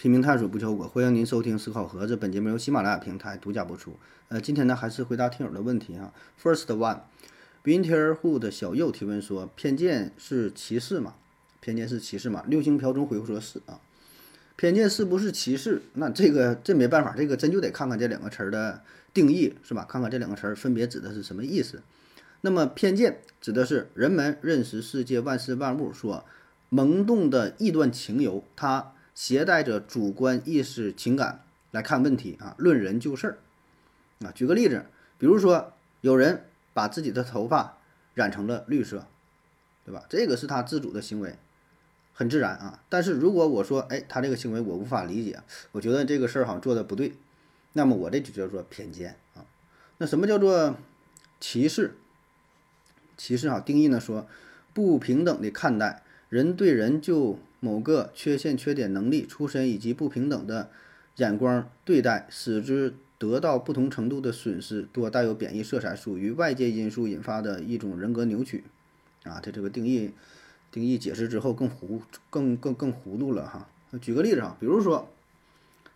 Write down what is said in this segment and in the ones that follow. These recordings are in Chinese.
拼命探索不求果，欢迎您收听思考盒子。本节目由喜马拉雅平台独家播出。呃，今天呢还是回答听友的问题哈。First one，Winterhood 小右提问说：偏见是歧视吗？偏见是歧视吗？六星瓢虫回复说是啊。偏见是不是歧视？那这个这没办法，这个真就得看看这两个词儿的定义是吧？看看这两个词儿分别指的是什么意思。那么偏见指的是人们认识世界万事万物所萌动的臆断情由，它。携带着主观意识情感来看问题啊，论人就事儿啊。举个例子，比如说有人把自己的头发染成了绿色，对吧？这个是他自主的行为，很自然啊。但是如果我说，哎，他这个行为我无法理解，我觉得这个事儿好像做的不对，那么我这就叫做偏见啊。那什么叫做歧视？歧视啊，定义呢说不平等的看待人对人就。某个缺陷、缺点、能力、出身以及不平等的眼光对待，使之得到不同程度的损失，多带有贬义色彩，属于外界因素引发的一种人格扭曲。啊，它这个定义定义解释之后更糊、更更更糊涂了哈。举个例子啊，比如说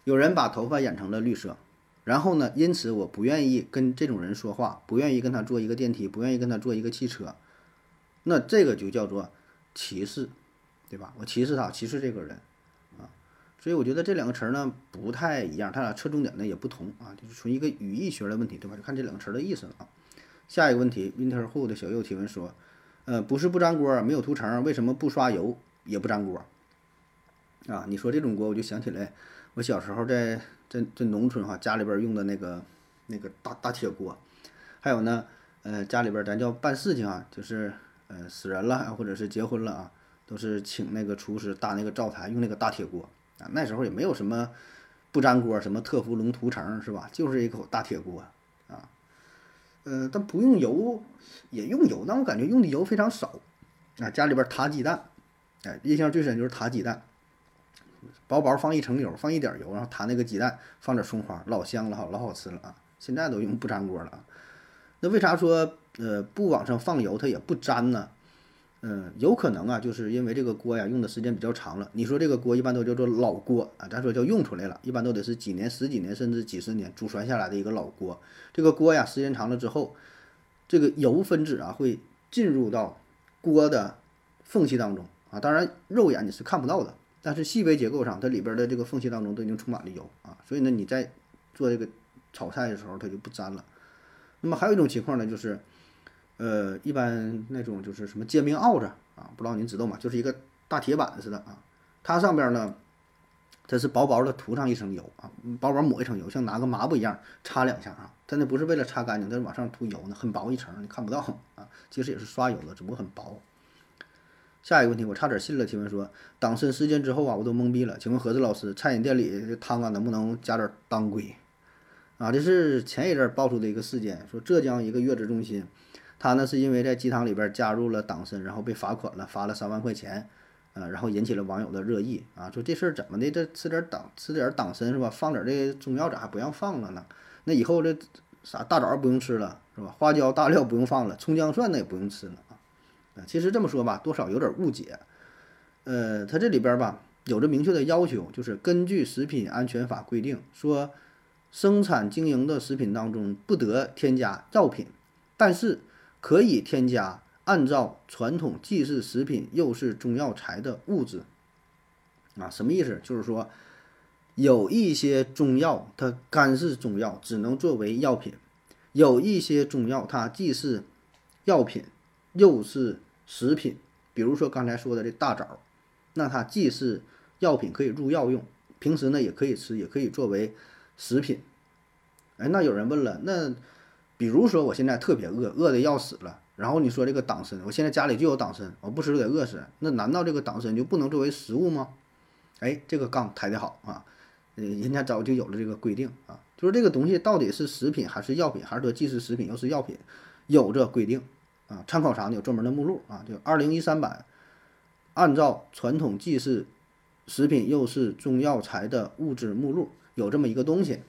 有人把头发染成了绿色，然后呢，因此我不愿意跟这种人说话，不愿意跟他坐一个电梯，不愿意跟他坐一个汽车，那这个就叫做歧视。对吧？我歧视他，歧视这个人，啊，所以我觉得这两个词儿呢不太一样，它俩侧重点呢也不同啊，就是从一个语义学的问题，对吧？就看这两个词儿的意思了啊。下一个问题，winter who 的小右提问说，呃，不是不粘锅，没有涂层，为什么不刷油也不粘锅？啊，你说这种锅，我就想起来我小时候在在在农村哈，家里边用的那个那个大大铁锅，还有呢，呃，家里边咱叫办事情啊，就是呃死人了或者是结婚了啊。都是请那个厨师搭那个灶台，用那个大铁锅啊。那时候也没有什么不粘锅，什么特氟龙涂层是吧？就是一口大铁锅啊。呃，但不用油也用油，但我感觉用的油非常少啊。家里边塔鸡蛋，哎，印象最深就是塔鸡蛋，薄薄放一层油，放一点油，然后塔那个鸡蛋，放点葱花，老香了哈，老好吃了啊。现在都用不粘锅了啊。那为啥说呃不往上放油它也不粘呢？嗯，有可能啊，就是因为这个锅呀用的时间比较长了。你说这个锅一般都叫做老锅啊，咱说叫用出来了，一般都得是几年、十几年甚至几十年祖传下来的一个老锅。这个锅呀时间长了之后，这个油分子啊会进入到锅的缝隙当中啊。当然肉眼你是看不到的，但是细微结构上它里边的这个缝隙当中都已经充满了油啊。所以呢你在做这个炒菜的时候它就不粘了。那么还有一种情况呢就是。呃，一般那种就是什么煎饼鏊子啊，不知道您知道吗？就是一个大铁板似的啊，它上边呢，它是薄薄的涂上一层油啊，薄薄抹一层油，像拿个抹布一样擦两下啊。它那不是为了擦干净，它是往上涂油呢，很薄一层，你看不到啊。其实也是刷油的，只不过很薄。下一个问题，我差点信了。提问说，党参事件之后啊，我都懵逼了。请问何子老师，餐饮店里汤啊，能不能加点当归？啊，这是前一阵爆出的一个事件，说浙江一个月子中心。他呢是因为在鸡汤里边加入了党参，然后被罚款了，罚了三万块钱，呃，然后引起了网友的热议啊，说这事儿怎么的？这吃点党吃点党参是吧？放点这中药咋还不让放了呢？那以后这啥大枣不用吃了是吧？花椒大料不用放了，葱姜蒜那也不用吃了啊。啊，其实这么说吧，多少有点误解。呃，他这里边吧有着明确的要求，就是根据食品安全法规定，说生产经营的食品当中不得添加药品，但是。可以添加按照传统既是食品又是中药材的物质，啊，什么意思？就是说，有一些中药它干是中药，只能作为药品；有一些中药它既是药品又是食品。比如说刚才说的这大枣，那它既是药品可以入药用，平时呢也可以吃，也可以作为食品。哎，那有人问了，那？比如说，我现在特别饿，饿的要死了。然后你说这个党参，我现在家里就有党参，我不吃就得饿死。那难道这个党参就不能作为食物吗？哎，这个杠抬得好啊！人家早就有了这个规定啊，就是这个东西到底是食品还是药品，还是说既是食品又是药品，有这规定啊。参考啥呢？有专门的目录啊，就二零一三版，按照传统既是食品又是中药材的物质目录，有这么一个东西。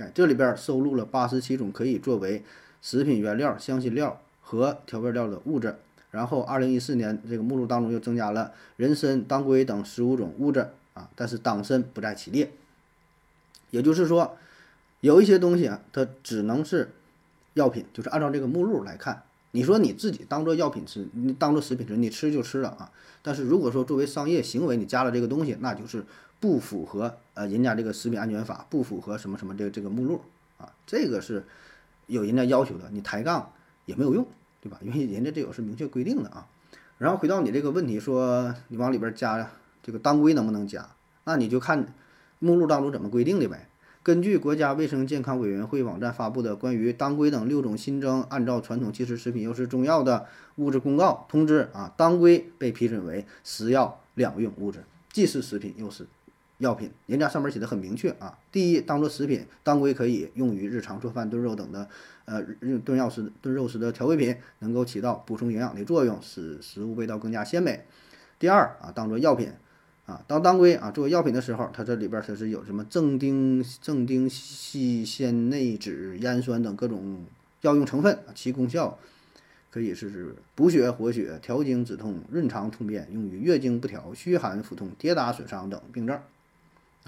哎，这里边收录了八十七种可以作为食品原料、香辛料和调味料的物质。然后，二零一四年这个目录当中又增加了人参、当归等十五种物质啊。但是党参不在其列。也就是说，有一些东西啊，它只能是药品，就是按照这个目录来看。你说你自己当做药品吃，你当做食品吃，你吃就吃了啊。但是如果说作为商业行为，你加了这个东西，那就是不符合呃人家这个食品安全法，不符合什么什么这个这个目录啊，这个是有人家要求的，你抬杠也没有用，对吧？因为人家这有是明确规定的啊。然后回到你这个问题，说你往里边加这个当归能不能加？那你就看目录当中怎么规定的呗。根据国家卫生健康委员会网站发布的关于当归等六种新增按照传统即食食品又是中药的物质公告通知啊，当归被批准为食药两用物质，既是食品又是药品。人家上面写的很明确啊，第一，当做食品，当归可以用于日常做饭、炖肉等的呃炖药时炖肉时的调味品，能够起到补充营养的作用，使食物味道更加鲜美。第二啊，当做药品。啊，当当归啊作为药品的时候，它这里边它是有什么正丁、正丁烯酰内酯、烟酸等各种药用成分，其功效可以是补血活血、调经止痛、润肠通便，用于月经不调、虚寒腹痛、跌打损伤等病症。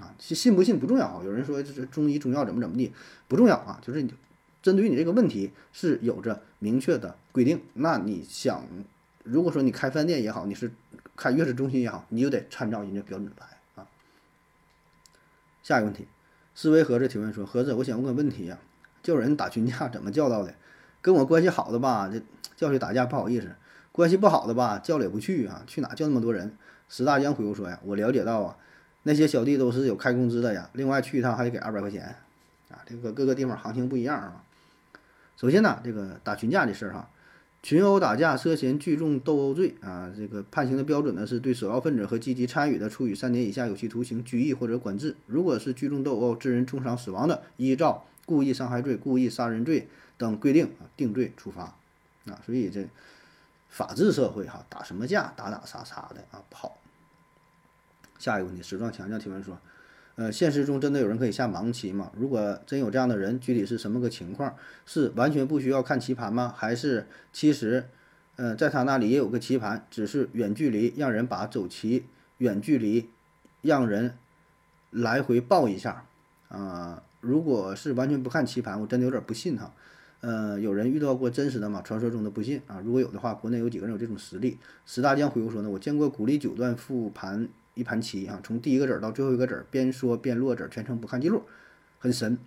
啊，信信不信不重要。有人说这是中医中药怎么怎么地不重要啊，就是你针对于你这个问题是有着明确的规定。那你想，如果说你开饭店也好，你是。看月子中心也好，你就得参照人家标准来啊。下一个问题，思维盒子提问说：盒子，我想问个问题呀，叫人打群架怎么叫到的？跟我关系好的吧，这叫去打架不好意思；关系不好的吧，叫了也不去啊，去哪叫那么多人？石大江回复说呀，我了解到啊，那些小弟都是有开工资的呀，另外去一趟还得给二百块钱啊，这个各个地方行情不一样啊。首先呢，这个打群架的事儿哈。群殴打架涉嫌聚众斗殴罪啊，这个判刑的标准呢是对首要分子和积极参与的，处以三年以下有期徒刑、拘役或者管制。如果是聚众斗殴致人重伤死亡的，依照故意伤害罪、故意杀人罪等规定啊定罪处罚啊。所以这法治社会哈，打什么架打打杀杀的啊不好。下一个问题，史壮强强提问说。呃，现实中真的有人可以下盲棋吗？如果真有这样的人，具体是什么个情况？是完全不需要看棋盘吗？还是其实，呃，在他那里也有个棋盘，只是远距离让人把走棋远距离让人来回报一下啊？如果是完全不看棋盘，我真的有点不信哈。呃，有人遇到过真实的吗？传说中的不信啊？如果有的话，国内有几个人有这种实力？石大江回复说呢，我见过鼓励九段复盘。一盘棋啊，从第一个子儿到最后一个子儿，边说边落子，全程不看记录，很神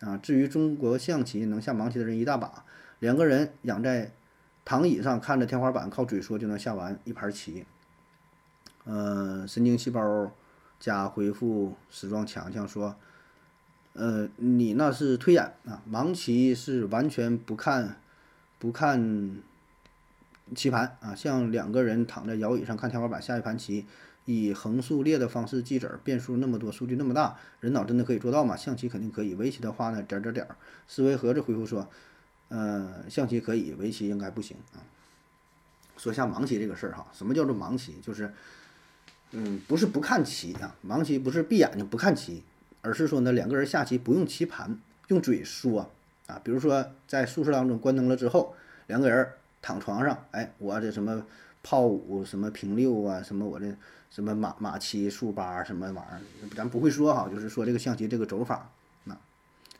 啊。至于中国象棋能下盲棋的人一大把，两个人仰在躺椅上看着天花板，靠嘴说就能下完一盘棋。呃，神经细胞加回复时装强强说，呃，你那是推演啊，盲棋是完全不看不看棋盘啊，像两个人躺在摇椅上看天花板下一盘棋。以横竖列的方式记子，变数那么多，数据那么大，人脑真的可以做到吗？象棋肯定可以，围棋的话呢，点点点儿。思维盒子回复说，呃，象棋可以，围棋应该不行啊。说下盲棋这个事儿哈，什么叫做盲棋？就是，嗯，不是不看棋啊，盲棋不是闭眼睛不看棋，而是说呢，两个人下棋不用棋盘，用嘴说啊。比如说在宿舍当中关灯了之后，两个人躺床上，哎，我这什么炮五，什么平六啊，什么我这。什么马马七竖八什么玩意儿，咱不会说哈，就是说这个象棋这个走法，那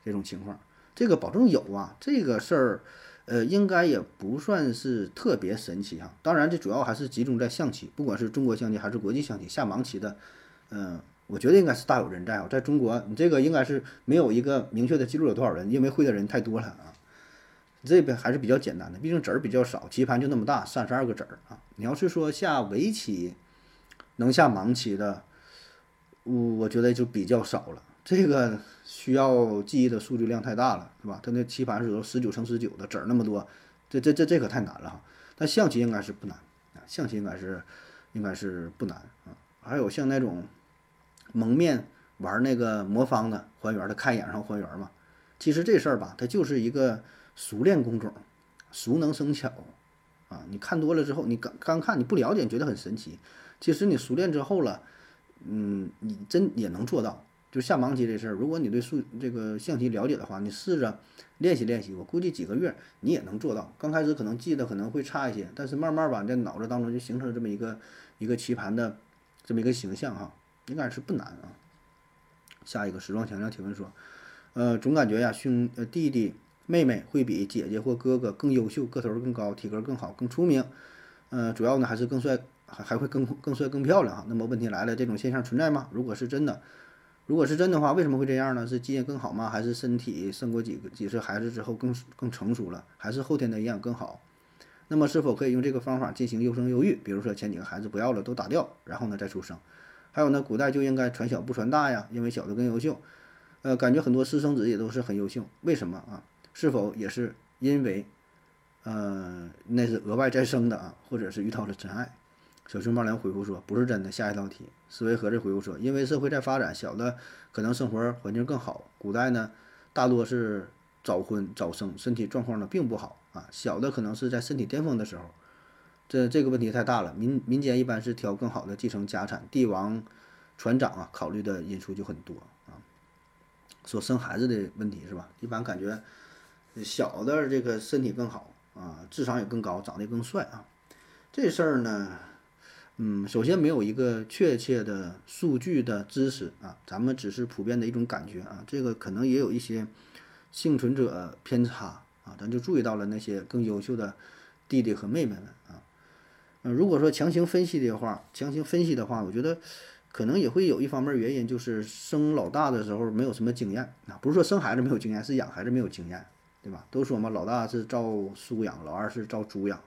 这种情况，这个保证有啊，这个事儿，呃，应该也不算是特别神奇哈。当然，这主要还是集中在象棋，不管是中国象棋还是国际象棋，下盲棋的，嗯，我觉得应该是大有人在啊。在中国，你这个应该是没有一个明确的记录有多少人，因为会的人太多了啊。这边还是比较简单的，毕竟子儿比较少，棋盘就那么大，三十二个子儿啊。你要是说下围棋。能下盲棋的，我我觉得就比较少了。这个需要记忆的数据量太大了，是吧？它那棋盘是有十九乘十九的子儿那么多，这这这这可太难了哈。但象棋应该是不难啊，象棋应该是应该是不难啊。还有像那种蒙面玩那个魔方的还原的，看一眼然后还原嘛。其实这事儿吧，它就是一个熟练工种，熟能生巧啊。你看多了之后，你刚刚看你不了解，觉得很神奇。其实你熟练之后了，嗯，你真也能做到。就下盲棋这事儿，如果你对数这个象棋了解的话，你试着练习练习，我估计几个月你也能做到。刚开始可能记得可能会差一些，但是慢慢吧，在脑子当中就形成这么一个一个棋盘的这么一个形象哈。应该是不难啊。下一个时装强调提问说，呃，总感觉呀，兄呃弟弟妹妹会比姐姐或哥哥更优秀，个头更高，体格更好，更出名，呃，主要呢还是更帅，还还会更更帅更漂亮哈。那么问题来了，这种现象存在吗？如果是真的，如果是真的话，为什么会这样呢？是基因更好吗？还是身体生过几个几次孩子之后更更成熟了？还是后天的营养更好？那么是否可以用这个方法进行优生优育？比如说前几个孩子不要了，都打掉，然后呢再出生？还有呢，古代就应该传小不传大呀，因为小的更优秀。呃，感觉很多私生子也都是很优秀，为什么啊？是否也是因为，呃，那是额外再生的啊，或者是遇到了真爱？小熊猫粮回复说不是真的。下一道题，思维盒子回复说，因为社会在发展，小的可能生活环境更好。古代呢，大多是早婚早生，身体状况呢并不好啊。小的可能是在身体巅峰的时候。这这个问题太大了，民民间一般是挑更好的继承家产，帝王、船长啊，考虑的因素就很多啊。说生孩子的问题是吧？一般感觉小的这个身体更好啊，智商也更高，长得更帅啊。这事儿呢，嗯，首先没有一个确切的数据的支持啊，咱们只是普遍的一种感觉啊。这个可能也有一些幸存者偏差啊，咱就注意到了那些更优秀的弟弟和妹妹们啊。嗯如果说强行分析的话，强行分析的话，我觉得可能也会有一方面原因，就是生老大的时候没有什么经验啊，不是说生孩子没有经验，是养孩子没有经验，对吧？都说嘛，老大是照书养，老二是照猪养，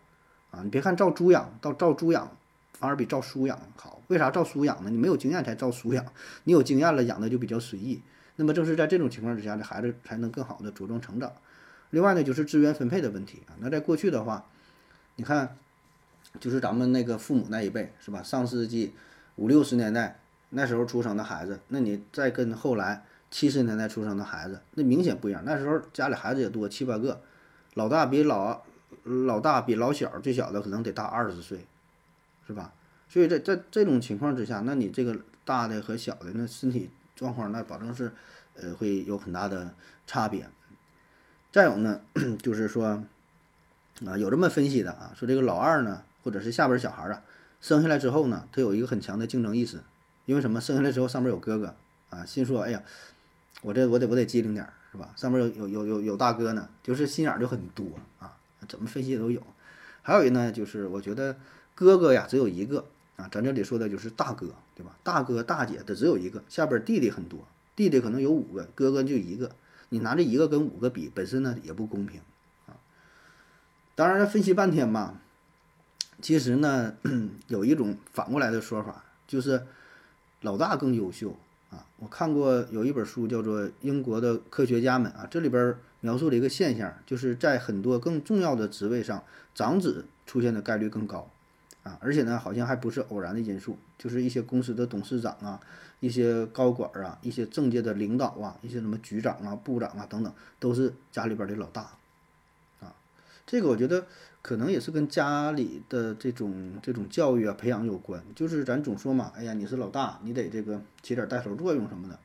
啊，你别看照猪养，到照猪养反而比照书养好，为啥照书养呢？你没有经验才照书养，你有经验了养的就比较随意。那么正是在这种情况之下，这孩子才能更好的茁壮成长。另外呢，就是资源分配的问题啊，那在过去的话，你看。就是咱们那个父母那一辈是吧？上世纪五六十年代那时候出生的孩子，那你再跟后来七十年代出生的孩子，那明显不一样。那时候家里孩子也多，七八个，老大比老老大比老小最小的可能得大二十岁，是吧？所以在在这种情况之下，那你这个大的和小的那身体状况，那保证是呃会有很大的差别。再有呢，就是说啊，有这么分析的啊，说这个老二呢。或者是下边小孩啊，生下来之后呢，他有一个很强的竞争意识，因为什么？生下来之后上边有哥哥啊，心说，哎呀，我这我得我得机灵点儿，是吧？上面有有有有有大哥呢，就是心眼儿就很多啊，怎么分析都有。还有一呢，就是我觉得哥哥呀只有一个啊，咱这里说的就是大哥，对吧？大哥大姐的只有一个，下边弟弟很多，弟弟可能有五个，哥哥就一个，你拿这一个跟五个比，本身呢也不公平啊。当然分析半天吧。其实呢，有一种反过来的说法，就是老大更优秀啊。我看过有一本书叫做《英国的科学家们》啊，这里边描述了一个现象，就是在很多更重要的职位上，长子出现的概率更高啊。而且呢，好像还不是偶然的因素，就是一些公司的董事长啊、一些高管啊、一些政界的领导啊、一些什么局长啊、部长啊等等，都是家里边的老大。这个我觉得。可能也是跟家里的这种这种教育啊培养有关，就是咱总说嘛，哎呀，你是老大，你得这个起点带头作用什么的，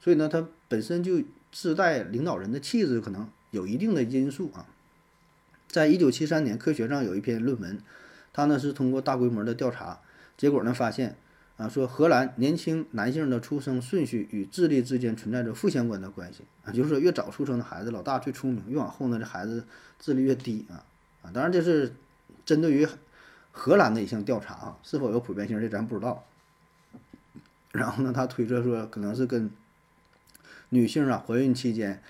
所以呢，他本身就自带领导人的气质，可能有一定的因素啊。在一九七三年，科学上有一篇论文，他呢是通过大规模的调查，结果呢发现啊，说荷兰年轻男性的出生顺序与智力之间存在着负相关的关系啊，就是说越早出生的孩子老大最聪明，越往后呢这孩子智力越低啊。啊，当然这是针对于荷兰的一项调查啊，是否有普遍性这咱不知道。然后呢，他推测说可能是跟女性啊怀孕期间，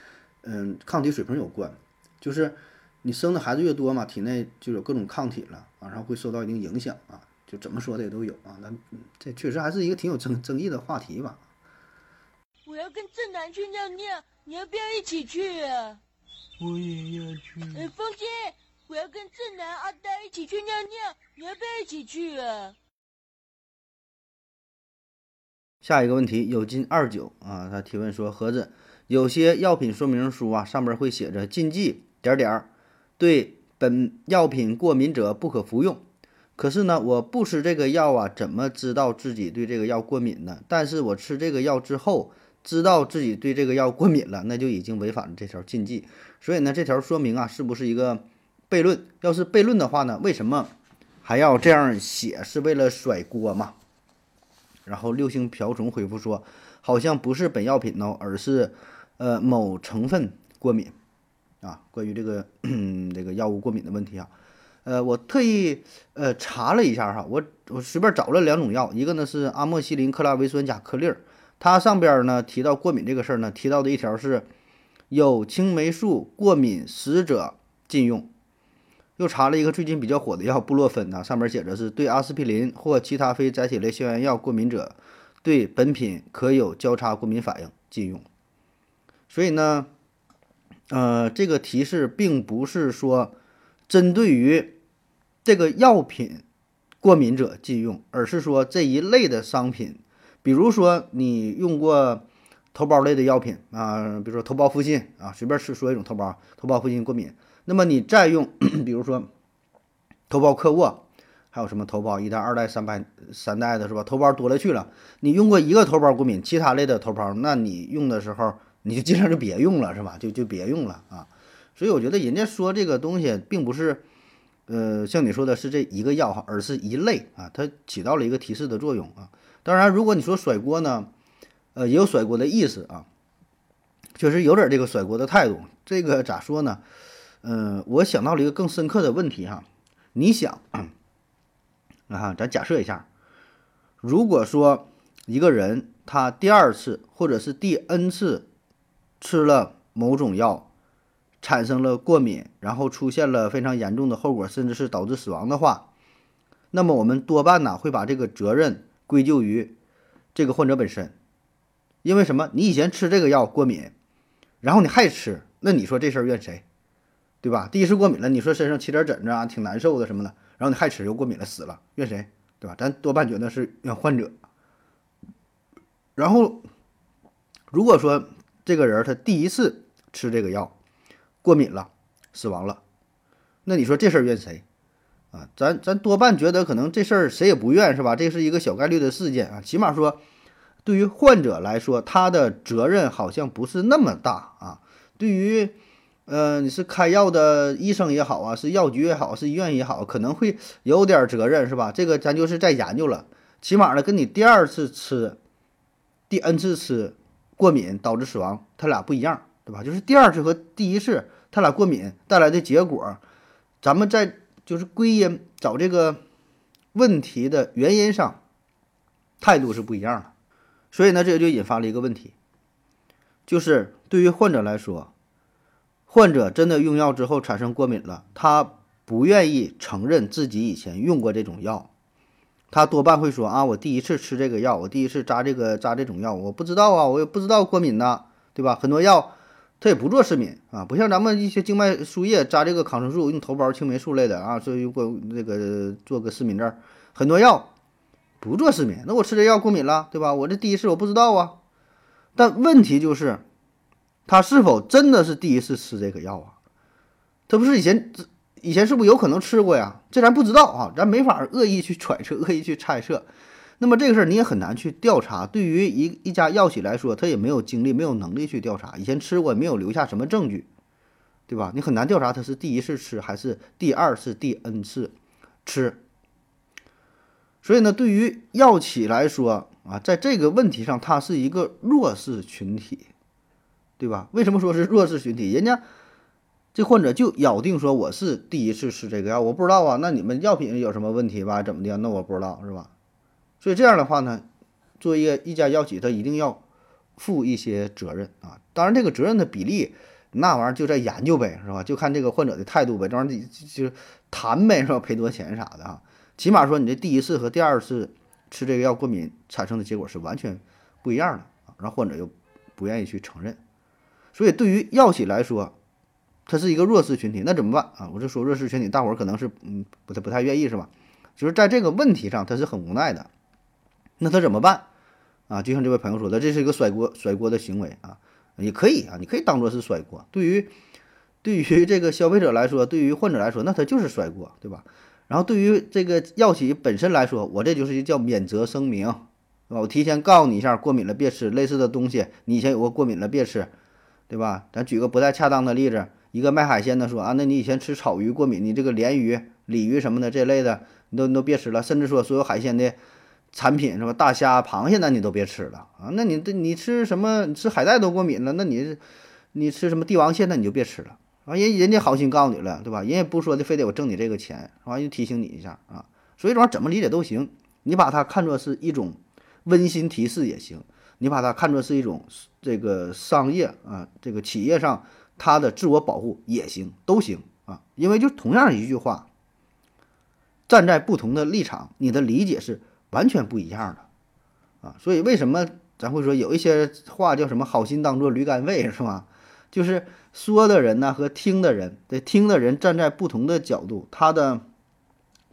嗯，抗体水平有关，就是你生的孩子越多嘛，体内就有各种抗体了，然后会受到一定影响啊，就怎么说的也都有啊。那这确实还是一个挺有争争议的话题吧。我要跟正南去尿尿，你要不要一起去啊？我也要去。哎，风姐。我要跟正南、阿呆一起去尿尿，你要不要一起去啊？下一个问题，有金二九啊，他提问说：盒子有些药品说明书啊，上面会写着禁忌点点，对本药品过敏者不可服用。可是呢，我不吃这个药啊，怎么知道自己对这个药过敏呢？但是我吃这个药之后，知道自己对这个药过敏了，那就已经违反了这条禁忌。所以呢，这条说明啊，是不是一个？悖论，要是悖论的话呢？为什么还要这样写？是为了甩锅吗？然后六星瓢虫回复说，好像不是本药品哦，而是呃某成分过敏啊。关于这个 这个药物过敏的问题啊，呃，我特意呃查了一下哈，我我随便找了两种药，一个呢是阿莫西林克拉维酸钾颗粒儿，它上边呢提到过敏这个事儿呢，提到的一条是有青霉素过敏史者禁用。又查了一个最近比较火的药布洛芬呐，上面写着是对阿司匹林或其他非甾体类消炎药过敏者，对本品可有交叉过敏反应，禁用。所以呢，呃，这个提示并不是说针对于这个药品过敏者禁用，而是说这一类的商品，比如说你用过头孢类的药品啊，比如说头孢复辛啊，随便吃说一种头孢，头孢复辛过敏。那么你再用，比如说头孢克沃，还有什么头孢一代、二代、三代、三代的是吧？头孢多了去了。你用过一个头孢过敏，其他类的头孢，那你用的时候你就尽量就别用了是吧？就就别用了啊。所以我觉得人家说这个东西并不是，呃，像你说的是这一个药哈，而是一类啊，它起到了一个提示的作用啊。当然，如果你说甩锅呢，呃，也有甩锅的意思啊，确实有点这个甩锅的态度。这个咋说呢？嗯，我想到了一个更深刻的问题哈，你想，啊哈，咱假设一下，如果说一个人他第二次或者是第 n 次吃了某种药，产生了过敏，然后出现了非常严重的后果，甚至是导致死亡的话，那么我们多半呢会把这个责任归咎于这个患者本身，因为什么？你以前吃这个药过敏，然后你还吃，那你说这事儿怨谁？对吧？第一次过敏了，你说身上起点疹子啊，挺难受的什么的，然后你还吃又过敏了，死了，怨谁？对吧？咱多半觉得是怨患者。然后，如果说这个人他第一次吃这个药过敏了，死亡了，那你说这事儿怨谁？啊，咱咱多半觉得可能这事儿谁也不怨，是吧？这是一个小概率的事件啊，起码说对于患者来说，他的责任好像不是那么大啊。对于呃，你是开药的医生也好啊，是药局也好，是医院也好，可能会有点责任，是吧？这个咱就是在研究了。起码呢，跟你第二次吃、第 n 次吃过敏导致死亡，它俩不一样，对吧？就是第二次和第一次他俩过敏带来的结果，咱们在就是归因找这个问题的原因上，态度是不一样的。所以呢，这就引发了一个问题，就是对于患者来说。患者真的用药之后产生过敏了，他不愿意承认自己以前用过这种药，他多半会说啊，我第一次吃这个药，我第一次扎这个扎这种药，我不知道啊，我也不知道过敏呢，对吧？很多药他也不做失敏啊，不像咱们一些静脉输液扎这个抗生素，用头孢、青霉素类的啊，所以过那个做个失敏证，很多药不做失敏，那我吃这药过敏了，对吧？我这第一次我不知道啊，但问题就是。他是否真的是第一次吃这个药啊？他不是以前以前是不是有可能吃过呀？这咱不知道啊，咱没法恶意去揣测、恶意去猜测。那么这个事儿你也很难去调查。对于一一家药企来说，他也没有精力、没有能力去调查。以前吃过也，没有留下什么证据，对吧？你很难调查他是第一次吃还是第二次、第 n 次吃。所以呢，对于药企来说啊，在这个问题上，它是一个弱势群体。对吧？为什么说是弱势群体？人家这患者就咬定说我是第一次吃这个药，我不知道啊。那你们药品有什么问题吧？怎么的？那我不知道是吧？所以这样的话呢，作为一个一家药企，他一定要负一些责任啊。当然，这个责任的比例，那玩意儿就在研究呗，是吧？就看这个患者的态度呗，这玩意儿就就谈呗，是吧？赔多少钱啥的啊？起码说你这第一次和第二次吃这个药过敏产生的结果是完全不一样的啊。然后患者又不愿意去承认。所以，对于药企来说，它是一个弱势群体，那怎么办啊？我就说弱势群体，大伙儿可能是嗯不太不太愿意是吧？就是在这个问题上，他是很无奈的。那他怎么办啊？就像这位朋友说的，这是一个甩锅甩锅的行为啊，也可以啊，你可以当做是甩锅。对于对于这个消费者来说，对于患者来说，那他就是甩锅，对吧？然后对于这个药企本身来说，我这就是叫免责声明，对吧？我提前告诉你一下，过敏了别吃类似的东西，你以前有过过敏了别吃。对吧？咱举个不太恰当的例子，一个卖海鲜的说啊，那你以前吃草鱼过敏，你这个鲢鱼、鲤鱼什么的这类的，你都你都别吃了。甚至说所有海鲜的产品是吧？大虾、螃蟹那你都别吃了啊！那你这你吃什么？你吃海带都过敏了，那你你吃什么帝王蟹那你就别吃了啊！人人家好心告诉你了，对吧？人也不说的非得我挣你这个钱，是吧？就提醒你一下啊。所以这玩意儿怎么理解都行，你把它看作是一种温馨提示也行，你把它看作是一种这个商业啊，这个企业上它的自我保护也行，都行啊。因为就同样一句话，站在不同的立场，你的理解是。完全不一样的，啊，所以为什么咱会说有一些话叫什么“好心当做驴肝肺”是吧？就是说的人呢和听的人，这听的人站在不同的角度，他的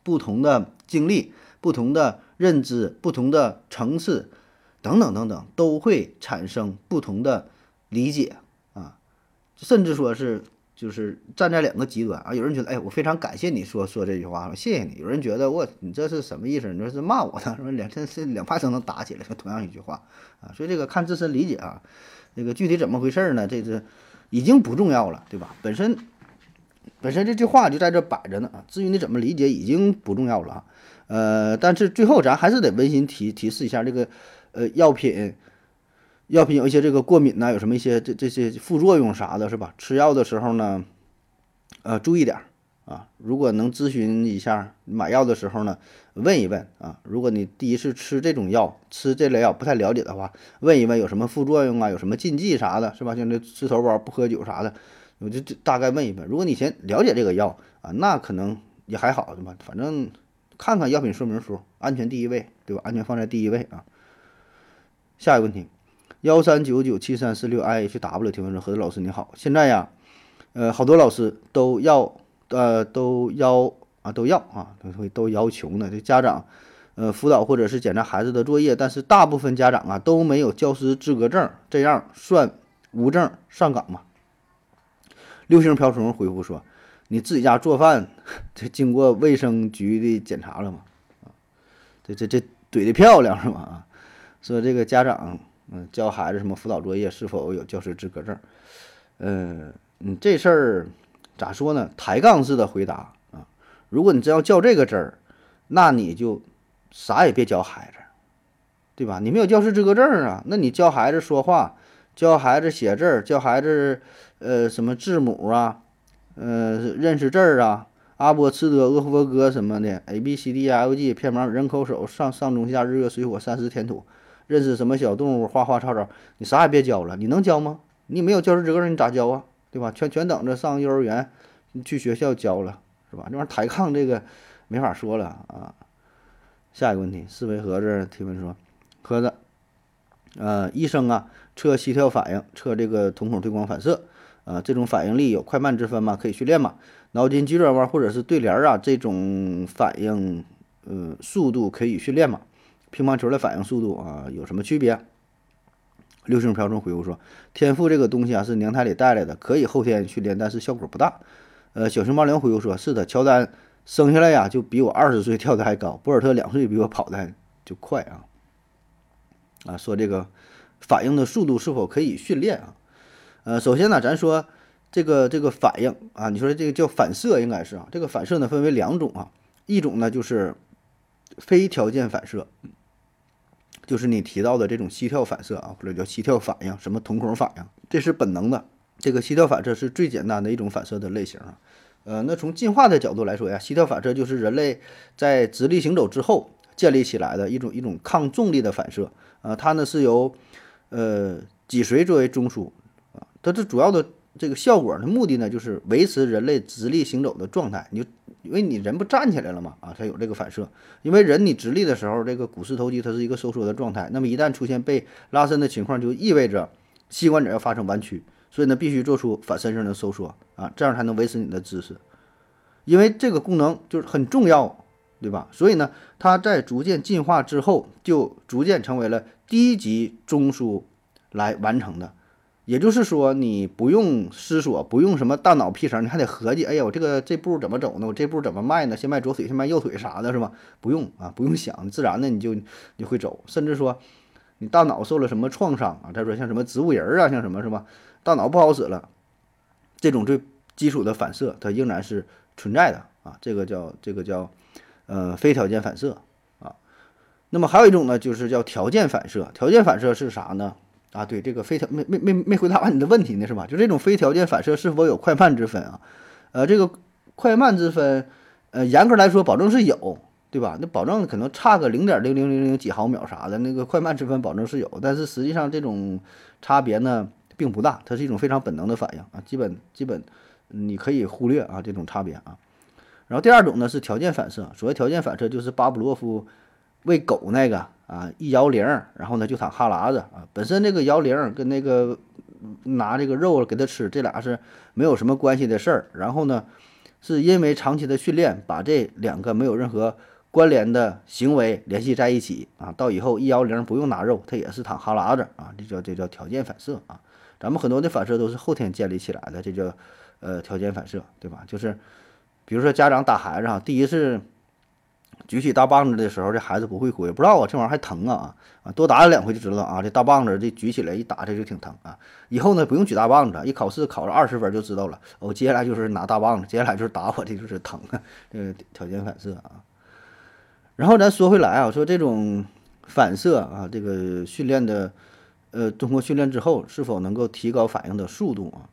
不同的经历、不同的认知、不同的层次等等等等，都会产生不同的理解啊，甚至说是。就是站在两个极端啊，有人觉得，哎，我非常感谢你说说这句话，谢谢你。有人觉得，我你这是什么意思？你说是骂我的，说两这是两派都能打起来，说同样一句话啊。所以这个看自身理解啊，这个具体怎么回事呢？这是已经不重要了，对吧？本身本身这句话就在这摆着呢啊。至于你怎么理解，已经不重要了啊。呃，但是最后咱还是得温馨提提示一下，这个呃药品。药品有一些这个过敏呐，有什么一些这这些副作用啥的，是吧？吃药的时候呢，呃，注意点啊。如果能咨询一下买药的时候呢，问一问啊。如果你第一次吃这种药，吃这类药不太了解的话，问一问有什么副作用啊，有什么禁忌啥的，是吧？像这吃头孢、不喝酒啥的，我就大概问一问。如果你先了解这个药啊，那可能也还好，对吧？反正看看药品说明书，安全第一位，对吧？安全放在第一位啊。下一个问题。幺三九九七三四六 i h w 提问说：何老师你好，现在呀，呃，好多老师都要呃都要啊都要啊都会都要求呢，这家长呃辅导或者是检查孩子的作业，但是大部分家长啊都没有教师资格证，这样算无证上岗吗？六星瓢虫回复说：你自己家做饭，这经过卫生局的检查了吗？啊，这这这怼的漂亮是吧？啊，说这个家长。嗯，教孩子什么辅导作业是否有教师资格证？嗯，你这事儿咋说呢？抬杠式的回答啊！如果你真要较这个真儿，那你就啥也别教孩子，对吧？你没有教师资格证啊，那你教孩子说话，教孩子写字儿，教孩子呃什么字母啊，呃认识字儿啊，阿波茨德厄佛哥什么的，A B C D E F G 片盲人口手上上中下日月水火山石天土。认识什么小动物，花花草草，你啥也别教了。你能教吗？你没有教师资格证，你咋教啊？对吧？全全等着上幼儿园，去学校教了，是吧？这玩意儿抬杠这个没法说了啊。下一个问题，思维盒子提问说：盒子，呃，医生啊，测膝跳反应，测这个瞳孔对光反射，啊，这种反应力有快慢之分吗？可以训练吗？脑筋急转弯或者是对联啊，这种反应，呃，速度可以训练吗？乒乓球的反应速度啊有什么区别？六星瓢虫回复说：“天赋这个东西啊是娘胎里带来的，可以后天训练，但是效果不大。”呃，小熊猫零回复说：“是的，乔丹生下来呀就比我二十岁跳的还高，博尔特两岁比我跑的就快啊。”啊，说这个反应的速度是否可以训练啊？呃，首先呢，咱说这个这个反应啊，你说这个叫反射应该是啊，这个反射呢分为两种啊，一种呢就是非条件反射。就是你提到的这种膝跳反射啊，或者叫膝跳反应，什么瞳孔反应，这是本能的。这个膝跳反射是最简单的一种反射的类型啊。呃，那从进化的角度来说呀，膝跳反射就是人类在直立行走之后建立起来的一种一种抗重力的反射啊。它呢是由呃脊髓作为中枢啊，它这主要的这个效果的目的呢，就是维持人类直立行走的状态。你就因为你人不站起来了嘛，啊，才有这个反射。因为人你直立的时候，这个股四头肌它是一个收缩的状态，那么一旦出现被拉伸的情况，就意味着膝关节要发生弯曲，所以呢，必须做出反身性的收缩啊，这样才能维持你的姿势。因为这个功能就是很重要，对吧？所以呢，它在逐渐进化之后，就逐渐成为了低级中枢来完成的。也就是说，你不用思索，不用什么大脑皮层，你还得合计，哎呀，我这个这步怎么走呢？我这步怎么迈呢？先迈左腿，先迈右腿啥的，是吧？不用啊，不用想，自然的你就你会走。甚至说，你大脑受了什么创伤啊？再说像什么植物人啊，像什么是吧？大脑不好使了，这种最基础的反射它仍然是存在的啊。这个叫这个叫呃非条件反射啊。那么还有一种呢，就是叫条件反射。条件反射是啥呢？啊，对，这个非条没没没没回答完你的问题呢，是吧？就这种非条件反射是否有快慢之分啊？呃，这个快慢之分，呃，严格来说，保证是有，对吧？那保证可能差个零点零零零零几毫秒啥的，那个快慢之分保证是有，但是实际上这种差别呢并不大，它是一种非常本能的反应啊，基本基本你可以忽略啊这种差别啊。然后第二种呢是条件反射，所谓条件反射就是巴甫洛夫喂狗那个啊，一摇铃，然后呢就淌哈喇子啊，本身这个摇铃跟那个拿这个肉给它吃，这俩是没有什么关系的事儿。然后呢，是因为长期的训练，把这两个没有任何关联的行为联系在一起啊，到以后一摇铃不用拿肉，它也是淌哈喇子啊，这叫这叫条件反射啊。咱们很多的反射都是后天建立起来的，这叫呃条件反射，对吧？就是比如说家长打孩子啊，第一次举起大棒子的时候，这孩子不会挥，不知道啊，这玩意儿还疼啊啊，多打了两回就知道啊，这大棒子这举起来一打，这就挺疼啊。以后呢，不用举大棒子，一考试考了二十分就知道了。我接下来就是拿大棒子，接下来就是打我，这就是疼啊，这个条件反射啊。然后咱说回来啊，说这种反射啊，这个训练的，呃，通过训练之后是否能够提高反应的速度啊？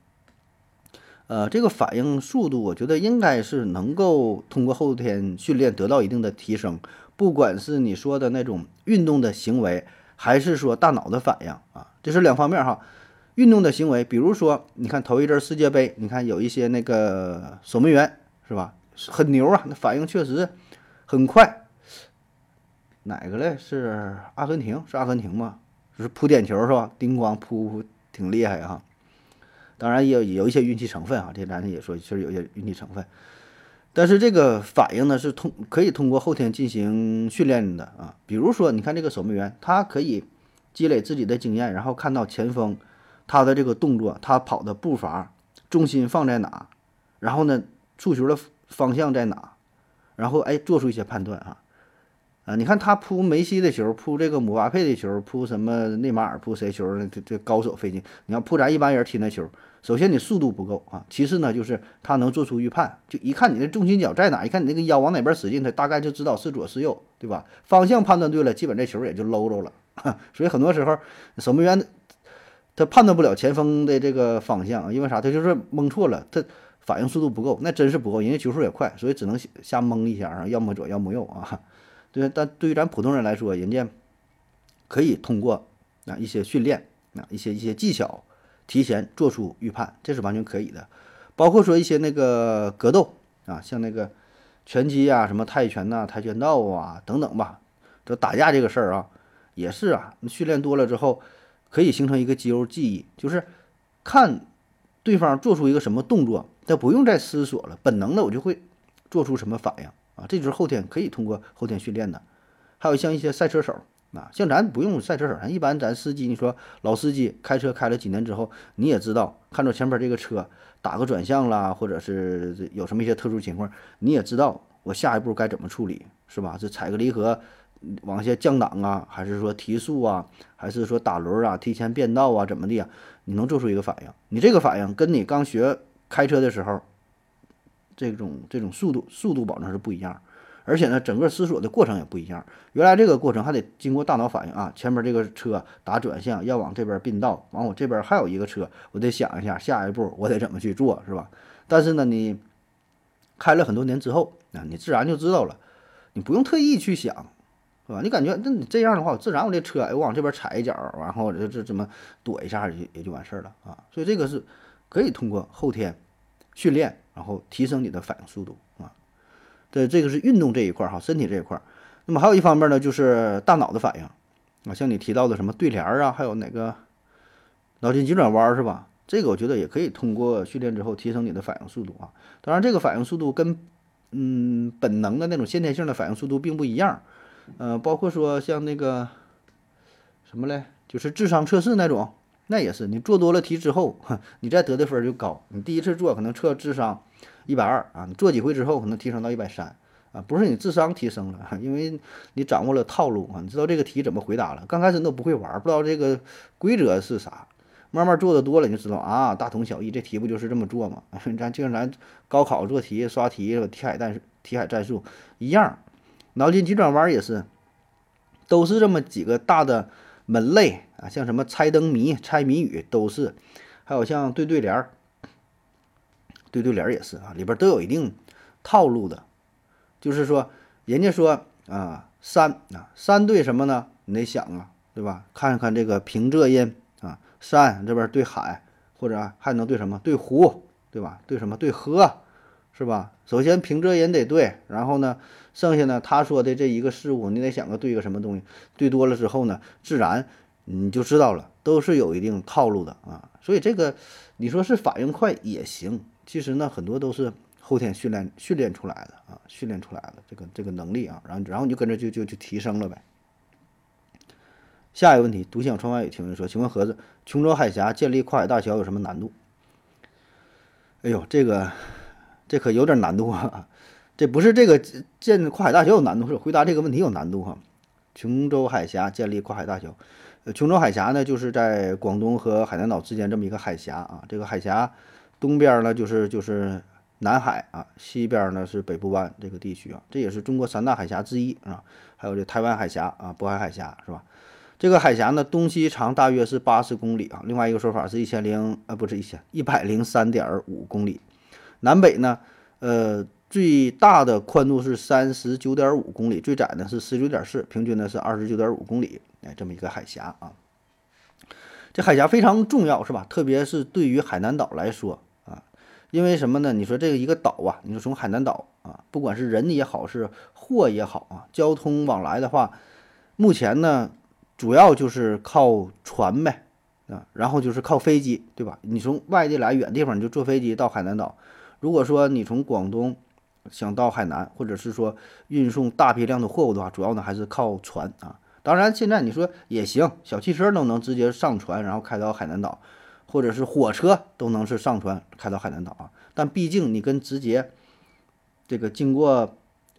呃，这个反应速度，我觉得应该是能够通过后天训练得到一定的提升。不管是你说的那种运动的行为，还是说大脑的反应啊，这是两方面哈。运动的行为，比如说，你看头一阵世界杯，你看有一些那个守门员是吧，很牛啊，那反应确实很快。哪个嘞？是阿根廷？是阿根廷吗？就是扑点球是吧？叮咣扑，挺厉害哈。当然也有有一些运气成分啊，这咱也说，确实有些运气成分。但是这个反应呢，是通可以通过后天进行训练的啊。比如说，你看这个守门员，他可以积累自己的经验，然后看到前锋他的这个动作，他跑的步伐重心放在哪，然后呢，触球的方向在哪，然后哎，做出一些判断啊。啊，你看他扑梅西的球，扑这个姆巴佩的球，扑什么内马尔扑谁球，这这高手费劲。你要扑咱一般人踢那球，首先你速度不够啊，其次呢就是他能做出预判，就一看你的重心脚在哪，一看你那个腰往哪边使劲，他大概就知道是左是右，对吧？方向判断对了，基本这球也就搂着了。所以很多时候守门员他判断不了前锋的这个方向，因为啥？他就是蒙错了，他反应速度不够，那真是不够。人家球速也快，所以只能瞎蒙一下啊，要么左，要么右啊。对，但对于咱普通人来说，人家可以通过啊一些训练啊一些一些技巧，提前做出预判，这是完全可以的。包括说一些那个格斗啊，像那个拳击啊、什么泰拳呐、跆拳道啊等等吧，这打架这个事儿啊，也是啊，训练多了之后，可以形成一个肌肉记忆，就是看对方做出一个什么动作，他不用再思索了，本能的我就会做出什么反应。啊，这就是后天可以通过后天训练的，还有像一些赛车手啊，像咱不用赛车手，咱一般咱司机，你说老司机开车开了几年之后，你也知道看着前边这个车打个转向啦，或者是有什么一些特殊情况，你也知道我下一步该怎么处理，是吧？是踩个离合往下降档啊，还是说提速啊，还是说打轮啊，提前变道啊，怎么的啊？你能做出一个反应，你这个反应跟你刚学开车的时候。这种这种速度速度保证是不一样，而且呢，整个思索的过程也不一样。原来这个过程还得经过大脑反应啊，前面这个车打转向要往这边并道，完我这边还有一个车，我得想一下下一步我得怎么去做，是吧？但是呢，你开了很多年之后啊，你自然就知道了，你不用特意去想，是吧？你感觉那你这样的话，自然我这车我往这边踩一脚，然后这这怎么躲一下也也就完事儿了啊。所以这个是可以通过后天训练。然后提升你的反应速度啊，对，这个是运动这一块儿哈，身体这一块儿。那么还有一方面呢，就是大脑的反应啊，像你提到的什么对联儿啊，还有哪个脑筋急转弯是吧？这个我觉得也可以通过训练之后提升你的反应速度啊。当然，这个反应速度跟嗯本能的那种先天性的反应速度并不一样，呃，包括说像那个什么嘞，就是智商测试那种。那也是，你做多了题之后，你再得的分就高。你第一次做可能测智商一百二啊，你做几回之后可能提升到一百三啊，不是你智商提升了，因为你掌握了套路啊，你知道这个题怎么回答了。刚开始你都不会玩，不知道这个规则是啥，慢慢做的多了你就知道啊，大同小异，这题不就是这么做吗？咱就像咱高考做题刷题，题海战题海战术一样，脑筋急转弯也是。都是这么几个大的门类啊，像什么猜灯谜、猜谜语都是，还有像对对联儿，对对联儿也是啊，里边都有一定套路的，就是说人家说啊山啊山对什么呢？你得想啊，对吧？看看这个平仄音啊，山这边对海，或者还能对什么？对湖，对吧？对什么？对河，是吧？首先平仄音得对，然后呢，剩下呢，他说的这一个事物，你得想个对一个什么东西，对多了之后呢，自然你就知道了，都是有一定套路的啊。所以这个你说是反应快也行，其实呢，很多都是后天训练训练出来的啊，训练出来的这个这个能力啊，然后然后你就跟着就就就提升了呗。下一个问题，独享窗外语提问说，请问盒子，琼州海峡建立跨海大桥有什么难度？哎呦，这个这可有点难度啊！这不是这个建跨海大桥有难度，是回答这个问题有难度哈。琼州海峡建立跨海大桥，琼州海峡呢，就是在广东和海南岛之间这么一个海峡啊。这个海峡东边呢，就是就是南海啊，西边呢是北部湾这个地区啊，这也是中国三大海峡之一啊。还有这台湾海峡啊，渤海海峡是吧？这个海峡呢，东西长大约是八十公里啊。另外一个说法是一千零呃，不是一千一百零三点五公里。南北呢，呃，最大的宽度是三十九点五公里，最窄呢是十九点四，平均呢是二十九点五公里。哎，这么一个海峡啊，这海峡非常重要，是吧？特别是对于海南岛来说啊，因为什么呢？你说这个一个岛啊，你说从海南岛啊，不管是人也好，是货也好啊，交通往来的话，目前呢。主要就是靠船呗，啊，然后就是靠飞机，对吧？你从外地来远地方，你就坐飞机到海南岛。如果说你从广东想到海南，或者是说运送大批量的货物的话，主要呢还是靠船啊。当然，现在你说也行，小汽车都能直接上船，然后开到海南岛，或者是火车都能是上船开到海南岛啊。但毕竟你跟直接这个经过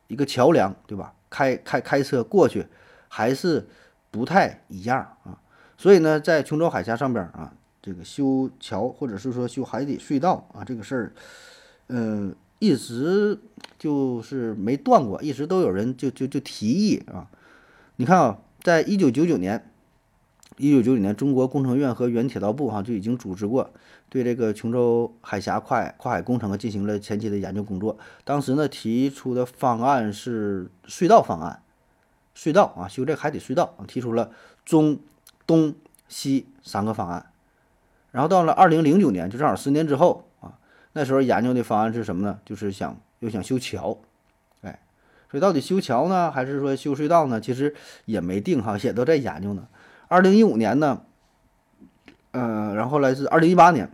一个桥梁，对吧？开开开车过去还是。不太一样啊，所以呢，在琼州海峡上边啊，这个修桥或者是说修海底隧道啊，这个事儿，嗯，一直就是没断过，一直都有人就就就提议啊。你看啊，在一九九九年，一九九九年，中国工程院和原铁道部哈就已经组织过对这个琼州海峡跨海跨海工程进行了前期的研究工作。当时呢，提出的方案是隧道方案。隧道啊，修这个海底隧道啊，提出了中、东、西三个方案。然后到了二零零九年，就正好十年之后，那时候研究的方案是什么呢？就是想又想修桥，哎，所以到底修桥呢，还是说修隧道呢？其实也没定哈，也都在研究呢。二零一五年呢，嗯，然后来是二零一八年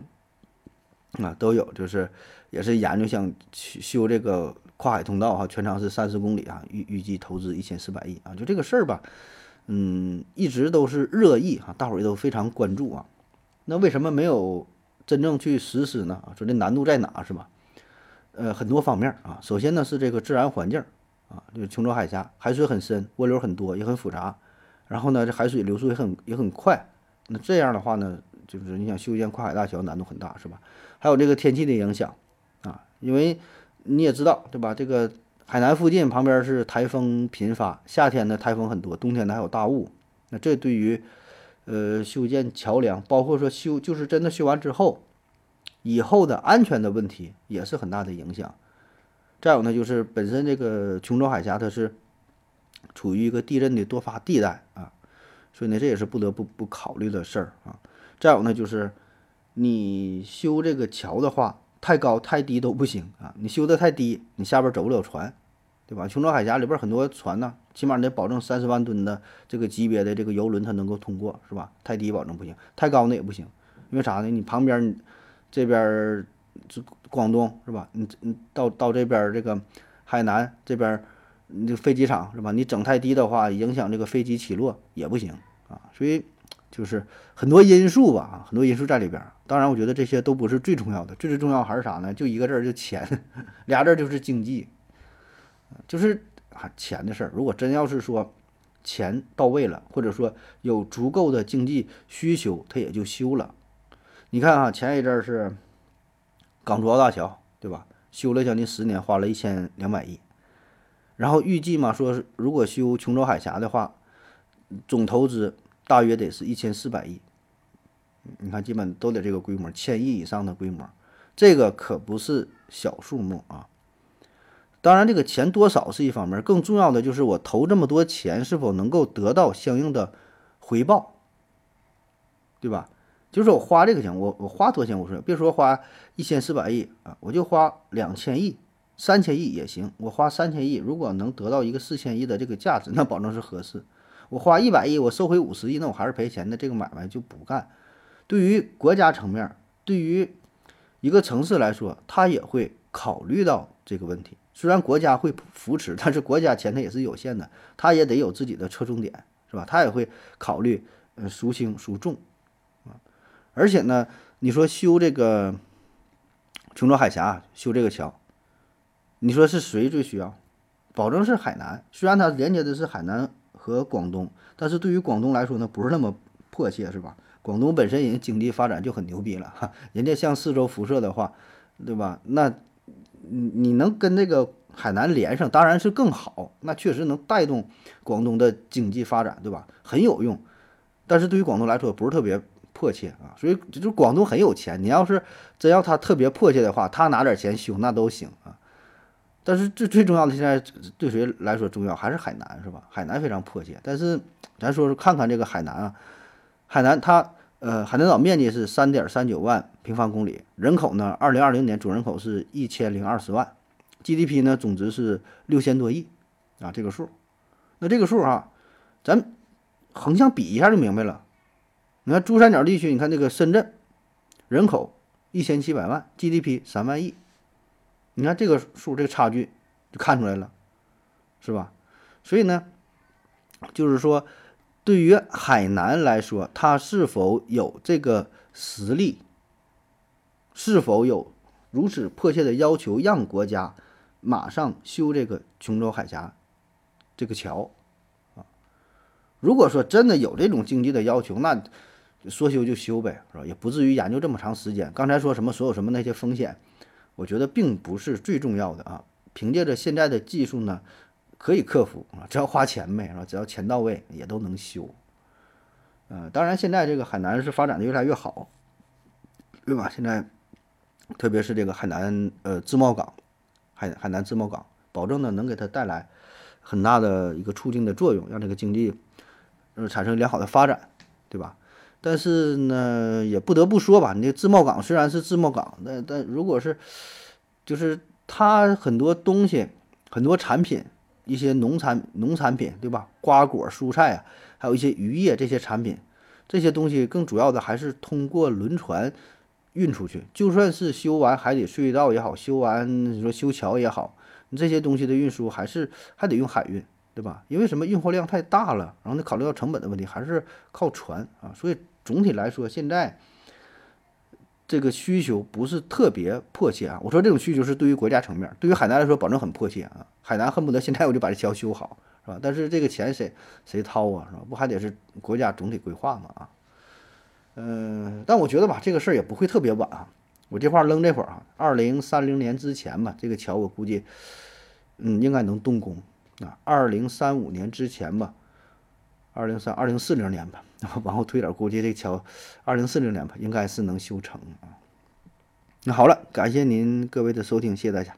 啊，都有，就是也是研究想修这个。跨海通道哈，全长是三十公里啊，预预计投资一千四百亿啊，就这个事儿吧，嗯，一直都是热议哈，大伙儿都非常关注啊。那为什么没有真正去实施呢？啊，说这难度在哪是吧？呃，很多方面啊，首先呢是这个自然环境啊，就是琼州海峡海水很深，涡流很多，也很复杂，然后呢这海水流速也很也很快，那这样的话呢，就是你想修建跨海大桥难度很大是吧？还有这个天气的影响啊，因为。你也知道对吧？这个海南附近旁边是台风频发，夏天呢台风很多，冬天呢还有大雾。那这对于呃修建桥梁，包括说修就是真的修完之后，以后的安全的问题也是很大的影响。再有呢，就是本身这个琼州海峡它是处于一个地震的多发地带啊，所以呢这也是不得不不考虑的事儿啊。再有呢，就是你修这个桥的话。太高太低都不行啊！你修的太低，你下边走不了船，对吧？琼州海峡里边很多船呢，起码得保证三十万吨的这个级别的这个游轮它能够通过，是吧？太低保证不行，太高那也不行，因为啥呢？你旁边这边这广东是吧？你你到到这边这个海南这边，你这飞机场是吧？你整太低的话，影响这个飞机起落也不行啊，所以。就是很多因素吧，很多因素在里边。当然，我觉得这些都不是最重要的，最最重要还是啥呢？就一个字儿，就钱，俩字儿就是经济，就是啊钱的事儿。如果真要是说钱到位了，或者说有足够的经济需求，它也就修了。你看啊，前一阵儿是港珠澳大桥，对吧？修了将近十年，花了一千两百亿。然后预计嘛，说如果修琼州海峡的话。总投资大约得是一千四百亿。你看，基本都得这个规模，千亿以上的规模，这个可不是小数目啊。当然，这个钱多少是一方面，更重要的就是我投这么多钱是否能够得到相应的回报，对吧？就是我花这个钱，我我花多少钱无所谓，别说花一千四百亿啊，我就花两千亿、三千亿也行。我花三千亿，如果能得到一个四千亿的这个价值，那保证是合适。我花一百亿，我收回五十亿，那我还是赔钱的，这个买卖就不干。对于国家层面，对于一个城市来说，他也会考虑到这个问题。虽然国家会扶持，但是国家钱它也是有限的，它也得有自己的侧重点，是吧？它也会考虑，呃，孰轻孰重啊。而且呢，你说修这个琼州海峡，修这个桥，你说是谁最需要？保证是海南。虽然它连接的是海南和广东，但是对于广东来说呢，不是那么迫切，是吧？广东本身人经济发展就很牛逼了，哈，人家向四周辐射的话，对吧？那。你你能跟这个海南连上，当然是更好，那确实能带动广东的经济发展，对吧？很有用，但是对于广东来说不是特别迫切啊，所以就是广东很有钱，你要是真要他特别迫切的话，他拿点钱修那都行啊。但是最最重要的现在对谁来说重要还是海南是吧？海南非常迫切，但是咱说说看看这个海南啊，海南它。呃，海南岛面积是三点三九万平方公里，人口呢，二零二零年总人口是一千零二十万，GDP 呢总值是六千多亿，啊，这个数，那这个数哈，咱横向比一下就明白了。你看珠三角地区，你看这个深圳，人口一千七百万，GDP 三万亿，你看这个数，这个差距就看出来了，是吧？所以呢，就是说。对于海南来说，它是否有这个实力？是否有如此迫切的要求，让国家马上修这个琼州海峡这个桥啊？如果说真的有这种经济的要求，那说修就修呗，是吧？也不至于研究这么长时间。刚才说什么所有什么那些风险，我觉得并不是最重要的啊。凭借着现在的技术呢？可以克服啊，只要花钱呗，是吧？只要钱到位，也都能修。呃，当然，现在这个海南是发展的越来越好，对吧？现在，特别是这个海南呃自贸港，海海南自贸港，保证呢能给它带来很大的一个促进的作用，让这个经济呃产生良好的发展，对吧？但是呢，也不得不说吧，你这自贸港虽然是自贸港，但但如果是就是它很多东西，很多产品。一些农产农产品，对吧？瓜果蔬菜啊，还有一些渔业这些产品，这些东西更主要的还是通过轮船运出去。就算是修完海底隧道也好，修完你说修桥也好，你这些东西的运输还是还得用海运，对吧？因为什么？运货量太大了，然后你考虑到成本的问题，还是靠船啊。所以总体来说，现在。这个需求不是特别迫切啊！我说这种需求是对于国家层面，对于海南来说保证很迫切啊！海南恨不得现在我就把这桥修好，是吧？但是这个钱谁谁掏啊？是吧？不还得是国家总体规划吗？啊，嗯，但我觉得吧，这个事儿也不会特别晚啊！我这话扔这会儿啊，二零三零年之前吧，这个桥我估计，嗯，应该能动工啊。二零三五年之前吧。二零三二零四零年吧，往后推点，估计这桥二零四零年吧，应该是能修成啊。那好了，感谢您各位的收听，谢谢大家。